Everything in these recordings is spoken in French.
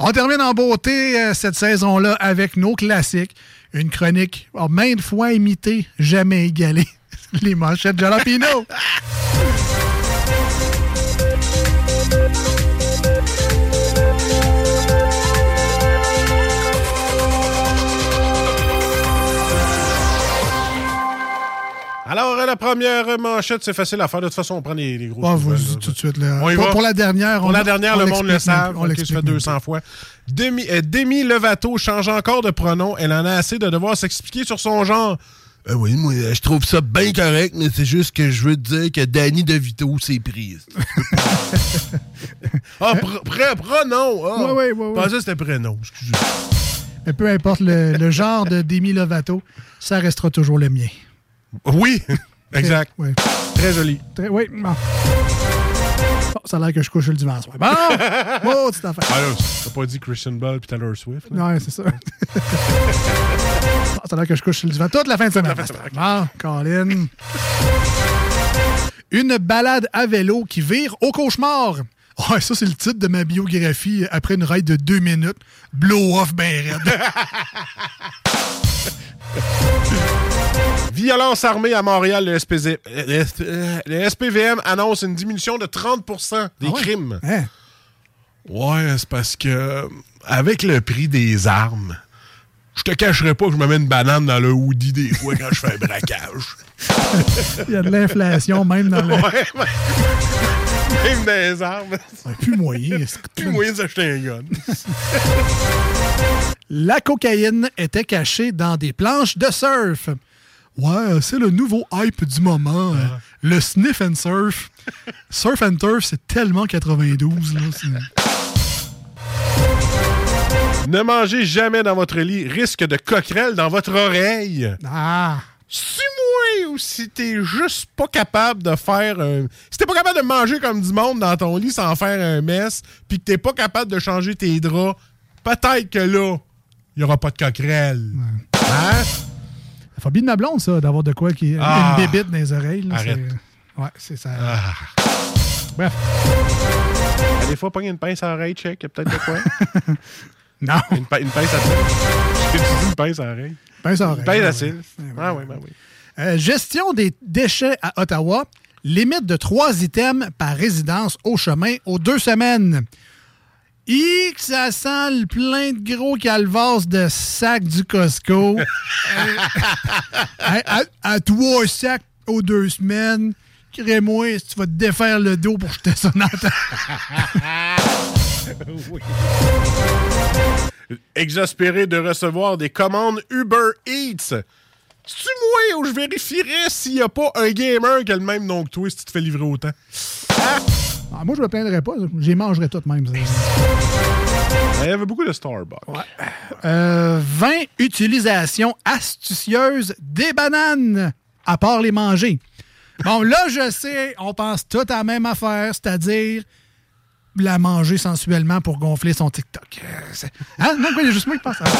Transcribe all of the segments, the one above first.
On termine en beauté euh, cette saison-là avec nos classiques. Une chronique oh, maintes fois imitée, jamais égalée. Les manchettes de Jalapino. la première manchette, c'est facile à faire. De toute façon, on prend les, les gros. Ah, vas-y tout de suite. Là. On y pour, va. pour la dernière, Pour on la dernière, on le monde le savent. On l'explique fait même 200 fois. Demi, euh, Demi Lovato change encore de pronom. Elle en a assez de devoir s'expliquer sur son genre. Euh, oui, moi, euh, je trouve ça bien correct, mais c'est juste que je veux te dire que Danny DeVito, c'est prise. Ah, pr- pr- pronom. Ah. Ouais, ouais, ouais, ouais. Je pensais que c'était prénom. Excusez. Mais peu importe le, le genre de Demi Lovato, ça restera toujours le mien. Oui, exact. Ouais. Très joli. Très- oui, bon. Bon, ça a l'air que je couche le dimanche. soir. Bon! Oh, petite affaire. Ah là, t'as pas dit Christian Ball puis Taylor Swift? là? Non, c'est ça. Bon, ça a l'air que je couche le divan toute la fin de semaine. Bon, Colin. Une balade à vélo qui vire au cauchemar. Ouais, ça, c'est le titre de ma biographie après une ride de deux minutes. Blow off ben raide. Violence armée à Montréal, le, SPZ le SPVM annonce une diminution de 30% des Ah ouais? crimes. Hein? Ouais, c'est parce que avec le prix des armes, je te cacherai pas que je me mets une banane dans le hoodie des fois quand je fais un braquage. Il y a de l'inflation même dans le... Ouais, ouais. Même dans les. Ouais, plus moyen. c'est- Plus moyen de s'acheter un gun. La cocaïne était cachée dans des planches de surf. Ouais, c'est le nouveau hype du moment. euh, Le sniff and surf. surf and turf, c'est tellement 92. Là, ne mangez jamais dans votre lit. Risque de coquerelle dans votre oreille. ah! Si moi ou si t'es juste pas capable de faire un... Si t'es pas capable de manger comme du monde dans ton lit sans faire un mess, puis que t'es pas capable de changer tes draps, peut-être que là, il y aura pas de coquerelle. Hein? La phobie de ma blonde, ça, d'avoir de quoi qui. Ah. Une bébite dans les oreilles. là, Arrête. Ouais, c'est ça. Ah. Bref. Des fois, pogner une pince à oreille, check, y a peut-être de quoi. Non, une, pi- une pince à cils. Une pince à oreille. pince à Une oreille. pince Ouais, à cils. ouais. Ah oui, ben oui. Euh, gestion des déchets à Ottawa. Limite de trois items par résidence au chemin aux deux semaines. Que ça sent le plein de gros calvas de sacs du Costco. Euh, à, à- à trois sacs aux deux semaines. Crée-moi si tu vas te défaire le dos pour jeter ça dans ta... Exaspéré de recevoir des commandes Uber Eats. C'est-tu moi où je vérifierais s'il n'y a pas un gamer qui a le même nom que toi si tu te fais livrer autant? Ah, moi, je me plaindrais pas. J'y mangerais tout même. ça. Il y avait beaucoup de Starbucks. Euh, 20 utilisations astucieuses des bananes, à part les manger. Bon, là, je sais, on pense tout à la même affaire, c'est-à-dire la manger sensuellement pour gonfler son TikTok. Euh, Hein? Non, il y a juste moi qui pense à ça.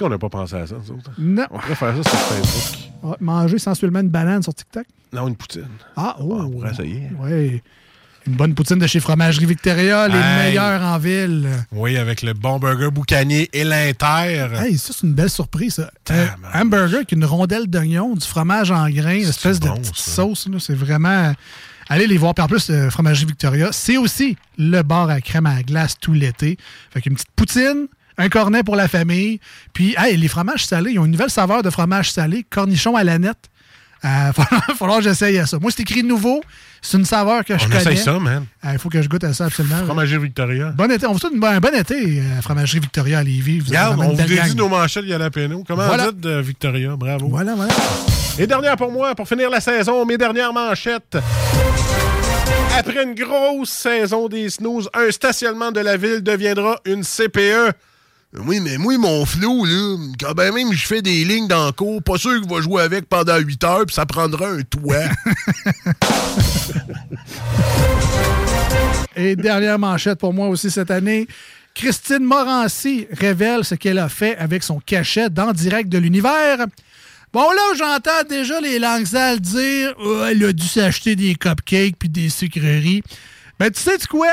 Qu'on n'a pas pensé à ça, nous autres? Non. On pourrait faire ça sur Facebook. Ah, manger sensuellement une banane sur TikTok? Non, une poutine. Ah, oh. On pourrait essayer. Oui. Une bonne poutine de chez Fromagerie Victoria, les Hey. meilleurs en ville. Oui, avec le bon burger boucanier et l'inter. Hey, ça, c'est une belle surprise, ça. Euh, hamburger avec une rondelle d'oignon, du fromage en grains, une espèce de petite ça? sauce. C'est vraiment Allez les voir. Puis en plus, euh, Fromagerie Victoria, c'est aussi le bar à crème à glace tout l'été. Fait qu'une petite poutine, un cornet pour la famille. Puis, hey, les fromages salés, ils ont une nouvelle saveur de fromage salé, cornichon à la nette. Il euh, va falloir que j'essaye ça. Moi, c'est écrit nouveau. C'est une saveur que je On connais. essaye ça, man. Il faut que je goûte à ça absolument. Fromager Victoria. Bon été. On vous souhaite une- un bon été, euh, Fromagerie Victoria à Lévis. Vous on vous dit gang. nos manchettes, il y a la péno. Comment Voilà. vous dites de Victoria? Bravo. Voilà, voilà. Et dernière pour moi, pour finir la saison, mes dernières manchettes. Après une grosse saison des snooze, un stationnement de la ville deviendra une. CPE. Oui, mais moi, mon flow, là, quand ben même je fais des lignes dans le cours, pas sûr qu'il va jouer avec pendant 8 heures, puis ça prendra un toit. Et dernière manchette pour moi aussi cette année. Christine Morancy révèle ce qu'elle a fait avec son cachet dans Direct de l'Univers. Bon, là, j'entends déjà les langues sales dire elle a dû s'acheter des cupcakes puis des sucreries. Ben, tu sais -tu quoi?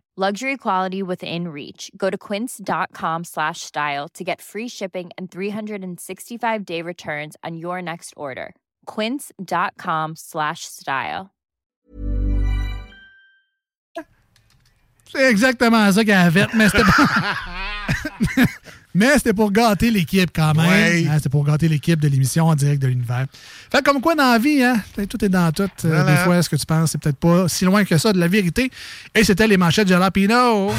Luxury quality within reach. Go to quince.com slash style to get free shipping and 365 day returns on your next order. Quince.com slash style. C'est exactement ça qu'elle a fait, mais c'était pas- Mais c'était pour gâter l'équipe quand même. Ouais. Hein, c'était pour gâter l'équipe de l'émission en direct de l'univers. Fait comme quoi dans la vie, hein, tout est dans tout. Euh, Voilà. des fois, ce que tu penses, c'est peut-être pas si loin que ça de la vérité. Et c'était les manchettes Jalapino.